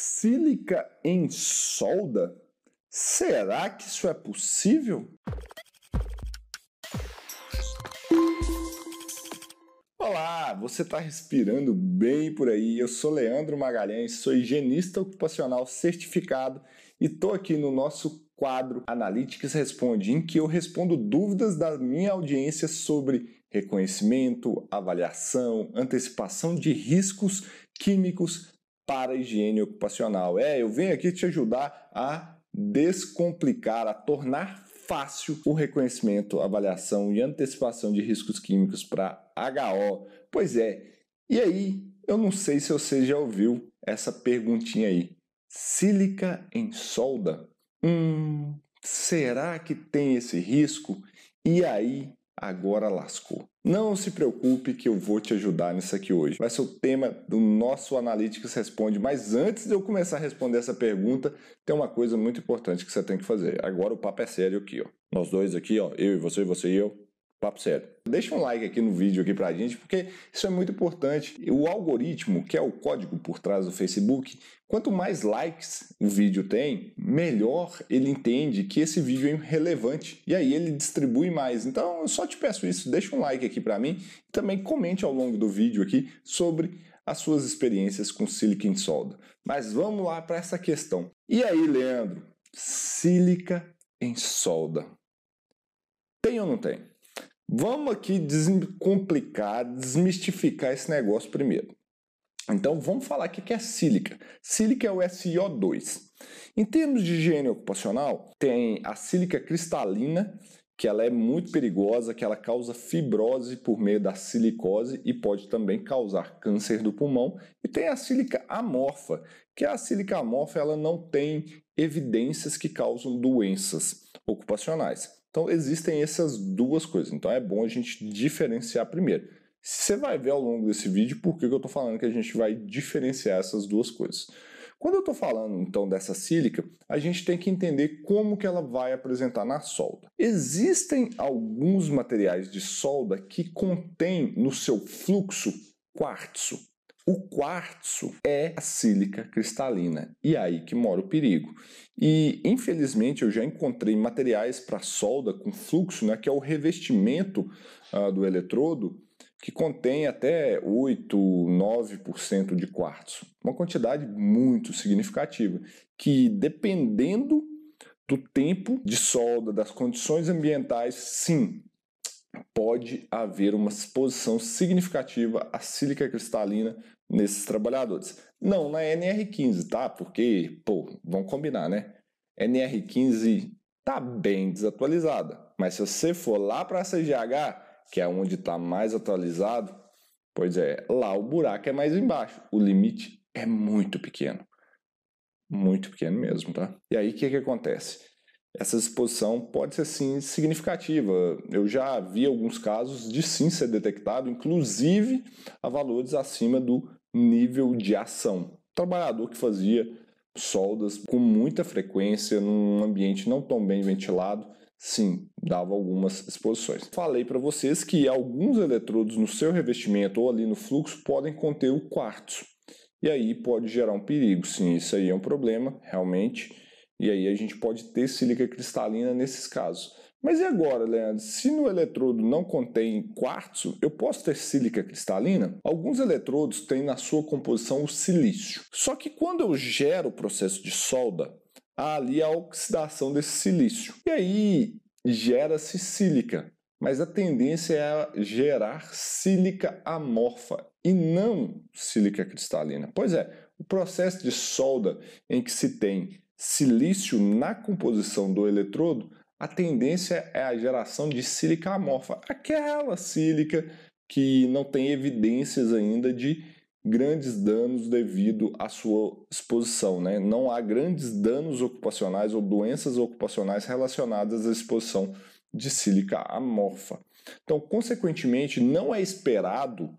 Sílica em solda? Será que isso é possível? Olá, você está respirando bem por aí? Eu sou Leandro Magalhães, sou higienista ocupacional certificado e estou aqui no nosso quadro Analytics Responde, em que eu respondo dúvidas da minha audiência sobre reconhecimento, avaliação, antecipação de riscos químicos para a higiene ocupacional. É, eu venho aqui te ajudar a descomplicar, a tornar fácil o reconhecimento, avaliação e antecipação de riscos químicos para HO. Pois é, e aí, eu não sei se você já ouviu essa perguntinha aí. Sílica em solda? Hum, será que tem esse risco? E aí, agora lascou. Não se preocupe que eu vou te ajudar nisso aqui hoje. Vai ser o tema do nosso Analytics Responde. Mas antes de eu começar a responder essa pergunta, tem uma coisa muito importante que você tem que fazer. Agora o papo é sério aqui, ó. Nós dois aqui, ó, eu e você, você e eu, Papo sério. Deixa um like aqui no vídeo aqui pra gente, porque isso é muito importante. O algoritmo, que é o código por trás do Facebook, quanto mais likes o vídeo tem, melhor ele entende que esse vídeo é relevante. E aí ele distribui mais. Então eu só te peço isso, deixa um like aqui para mim e também comente ao longo do vídeo aqui sobre as suas experiências com Silicon Solda. Mas vamos lá para essa questão. E aí, Leandro? Sílica em solda. Tem ou não tem? Vamos aqui descomplicar, desmistificar esse negócio primeiro. Então vamos falar o que é sílica. Sílica é o SiO2. Em termos de higiene ocupacional, tem a sílica cristalina, que ela é muito perigosa, que ela causa fibrose por meio da silicose e pode também causar câncer do pulmão. E tem a sílica amorfa, que a sílica amorfa ela não tem evidências que causam doenças ocupacionais. Então existem essas duas coisas. Então é bom a gente diferenciar primeiro. Você vai ver ao longo desse vídeo por que eu estou falando que a gente vai diferenciar essas duas coisas. Quando eu estou falando então dessa sílica, a gente tem que entender como que ela vai apresentar na solda. Existem alguns materiais de solda que contêm no seu fluxo quartzo. O quartzo é a sílica cristalina e é aí que mora o perigo. E infelizmente eu já encontrei materiais para solda com fluxo, né, que é o revestimento uh, do eletrodo, que contém até 8, 9% de quartzo. Uma quantidade muito significativa, que dependendo do tempo de solda, das condições ambientais, sim, pode haver uma exposição significativa à sílica cristalina nesses trabalhadores. Não na NR15, tá? Porque, pô, vamos combinar, né? NR15 tá bem desatualizada, mas se você for lá para a CGH, que é onde está mais atualizado, pois é, lá o buraco é mais embaixo, o limite é muito pequeno. Muito pequeno mesmo, tá? E aí o que, que acontece? Essa exposição pode ser sim significativa. Eu já vi alguns casos de sim ser detectado, inclusive a valores acima do nível de ação. Trabalhador que fazia soldas com muita frequência num ambiente não tão bem ventilado, sim, dava algumas exposições. Falei para vocês que alguns eletrodos no seu revestimento ou ali no fluxo podem conter o quartzo. E aí pode gerar um perigo. Sim, isso aí é um problema, realmente e aí a gente pode ter sílica cristalina nesses casos. Mas e agora, Leandro? Se no eletrodo não contém quartzo, eu posso ter sílica cristalina? Alguns eletrodos têm na sua composição o silício. Só que quando eu gero o processo de solda, há ali a oxidação desse silício. E aí gera-se sílica. Mas a tendência é gerar sílica amorfa e não sílica cristalina. Pois é, o processo de solda em que se tem silício na composição do eletrodo, a tendência é a geração de sílica amorfa, aquela sílica que não tem evidências ainda de grandes danos devido à sua exposição. Né? Não há grandes danos ocupacionais ou doenças ocupacionais relacionadas à exposição de sílica amorfa. Então, consequentemente, não é esperado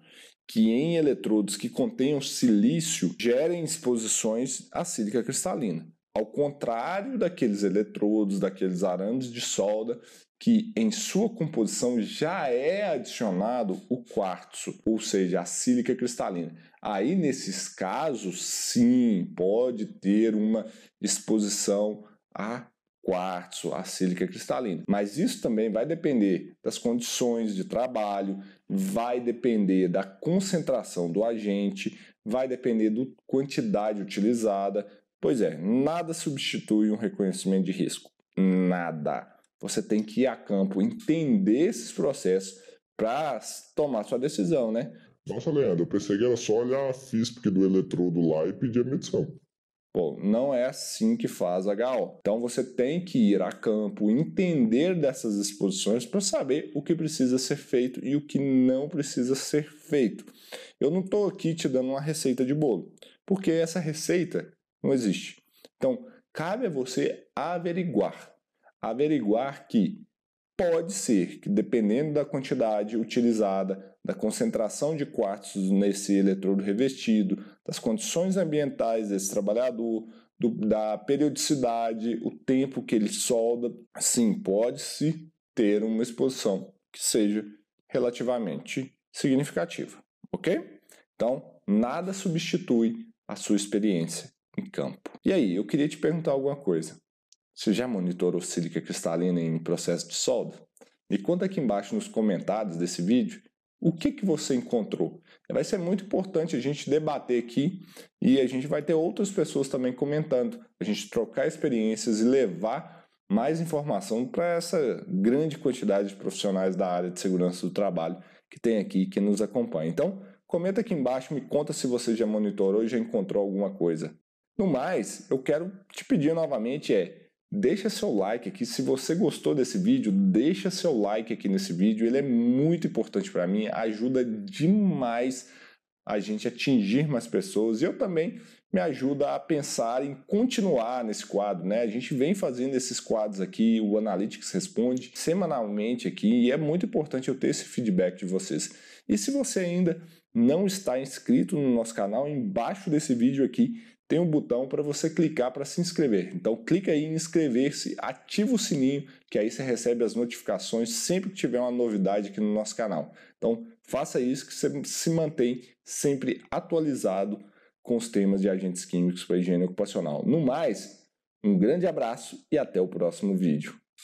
que em eletrodos que contenham silício gerem exposições à sílica cristalina. Ao contrário daqueles eletrodos, daqueles arames de solda, que em sua composição já é adicionado o quartzo, ou seja, a sílica cristalina. Aí, nesses casos, sim, pode ter uma exposição a quartzo, a sílica cristalina. Mas isso também vai depender das condições de trabalho, vai depender da concentração do agente, vai depender da quantidade utilizada. Pois é, nada substitui um reconhecimento de risco. Nada. Você tem que ir a campo, entender esses processos para tomar sua decisão, né? Nossa, Leandro, eu pensei que era só olhar a FISP do eletrodo lá e pedir a medição. Pô, não é assim que faz HO. Então você tem que ir a campo, entender dessas exposições para saber o que precisa ser feito e o que não precisa ser feito. Eu não estou aqui te dando uma receita de bolo, porque essa receita não existe. Então, cabe a você averiguar averiguar que pode ser que, dependendo da quantidade utilizada, da concentração de quartos nesse eletrodo revestido, das condições ambientais desse trabalhador, do, da periodicidade, o tempo que ele solda, sim, pode-se ter uma exposição que seja relativamente significativa, ok? Então, nada substitui a sua experiência em campo. E aí, eu queria te perguntar alguma coisa. Você já monitorou sílica cristalina em processo de solda? Me conta aqui embaixo nos comentários desse vídeo o que, que você encontrou. Vai ser muito importante a gente debater aqui e a gente vai ter outras pessoas também comentando, a gente trocar experiências e levar mais informação para essa grande quantidade de profissionais da área de segurança do trabalho que tem aqui que nos acompanha. Então, comenta aqui embaixo, me conta se você já monitorou e já encontrou alguma coisa. No mais, eu quero te pedir novamente é Deixa seu like aqui, se você gostou desse vídeo, deixa seu like aqui nesse vídeo, ele é muito importante para mim, ajuda demais a gente atingir mais pessoas e eu também me ajuda a pensar em continuar nesse quadro, né? A gente vem fazendo esses quadros aqui, o Analytics responde semanalmente aqui e é muito importante eu ter esse feedback de vocês. E se você ainda não está inscrito no nosso canal, embaixo desse vídeo aqui tem um botão para você clicar para se inscrever. Então clica aí em inscrever-se, ativa o sininho, que aí você recebe as notificações sempre que tiver uma novidade aqui no nosso canal. Então faça isso que você se mantém sempre atualizado com os temas de agentes químicos para higiene ocupacional. No mais, um grande abraço e até o próximo vídeo.